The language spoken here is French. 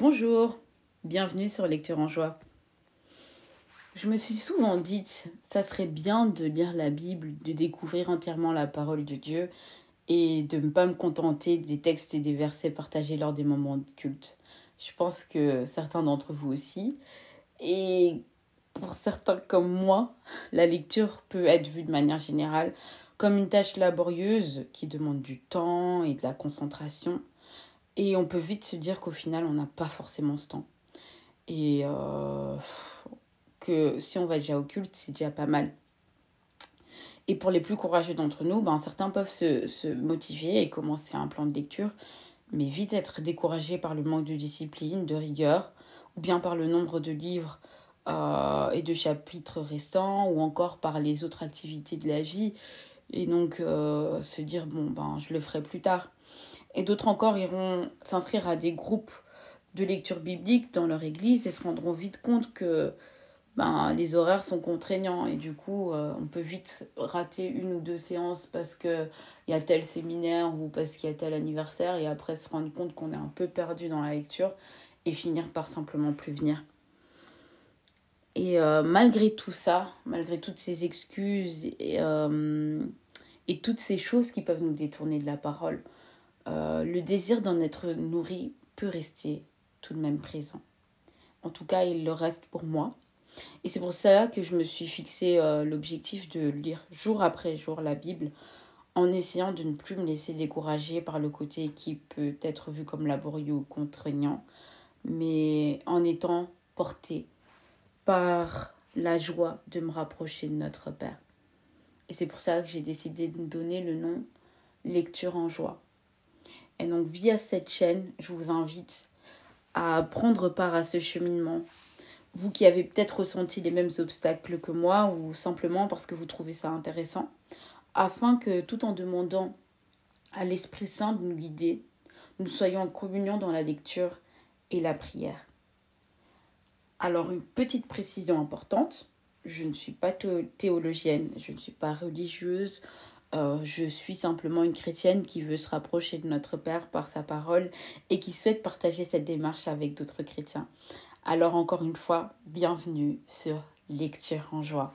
Bonjour, bienvenue sur Lecture en joie. Je me suis souvent dit, ça serait bien de lire la Bible, de découvrir entièrement la parole de Dieu et de ne pas me contenter des textes et des versets partagés lors des moments de culte. Je pense que certains d'entre vous aussi. Et pour certains comme moi, la lecture peut être vue de manière générale comme une tâche laborieuse qui demande du temps et de la concentration. Et on peut vite se dire qu'au final, on n'a pas forcément ce temps. Et euh, que si on va déjà au culte, c'est déjà pas mal. Et pour les plus courageux d'entre nous, ben, certains peuvent se, se, motiver et commencer un plan de lecture, mais vite être découragés par le manque de discipline, de rigueur, ou bien par le nombre de livres euh, et de chapitres restants, ou encore par les autres activités de la vie, et donc euh, se dire, bon, ben, je le ferai plus tard. Et d'autres encore iront s'inscrire à des groupes de lecture biblique dans leur église et se rendront vite compte que ben, les horaires sont contraignants et du coup euh, on peut vite rater une ou deux séances parce qu'il y a tel séminaire ou parce qu'il y a tel anniversaire et après se rendre compte qu'on est un peu perdu dans la lecture et finir par simplement plus venir. Et euh, malgré tout ça, malgré toutes ces excuses et, euh, et toutes ces choses qui peuvent nous détourner de la parole, euh, le désir d'en être nourri peut rester tout de même présent. En tout cas, il le reste pour moi. Et c'est pour ça que je me suis fixé euh, l'objectif de lire jour après jour la Bible en essayant de ne plus me laisser décourager par le côté qui peut être vu comme laborieux ou contraignant, mais en étant porté par la joie de me rapprocher de notre Père. Et c'est pour ça que j'ai décidé de donner le nom Lecture en joie. Et donc via cette chaîne, je vous invite à prendre part à ce cheminement. Vous qui avez peut-être ressenti les mêmes obstacles que moi ou simplement parce que vous trouvez ça intéressant, afin que tout en demandant à l'Esprit Saint de nous guider, nous soyons en communion dans la lecture et la prière. Alors une petite précision importante, je ne suis pas théologienne, je ne suis pas religieuse, euh, je suis simplement une chrétienne qui veut se rapprocher de notre Père par sa parole et qui souhaite partager cette démarche avec d'autres chrétiens. Alors encore une fois, bienvenue sur Lecture en joie.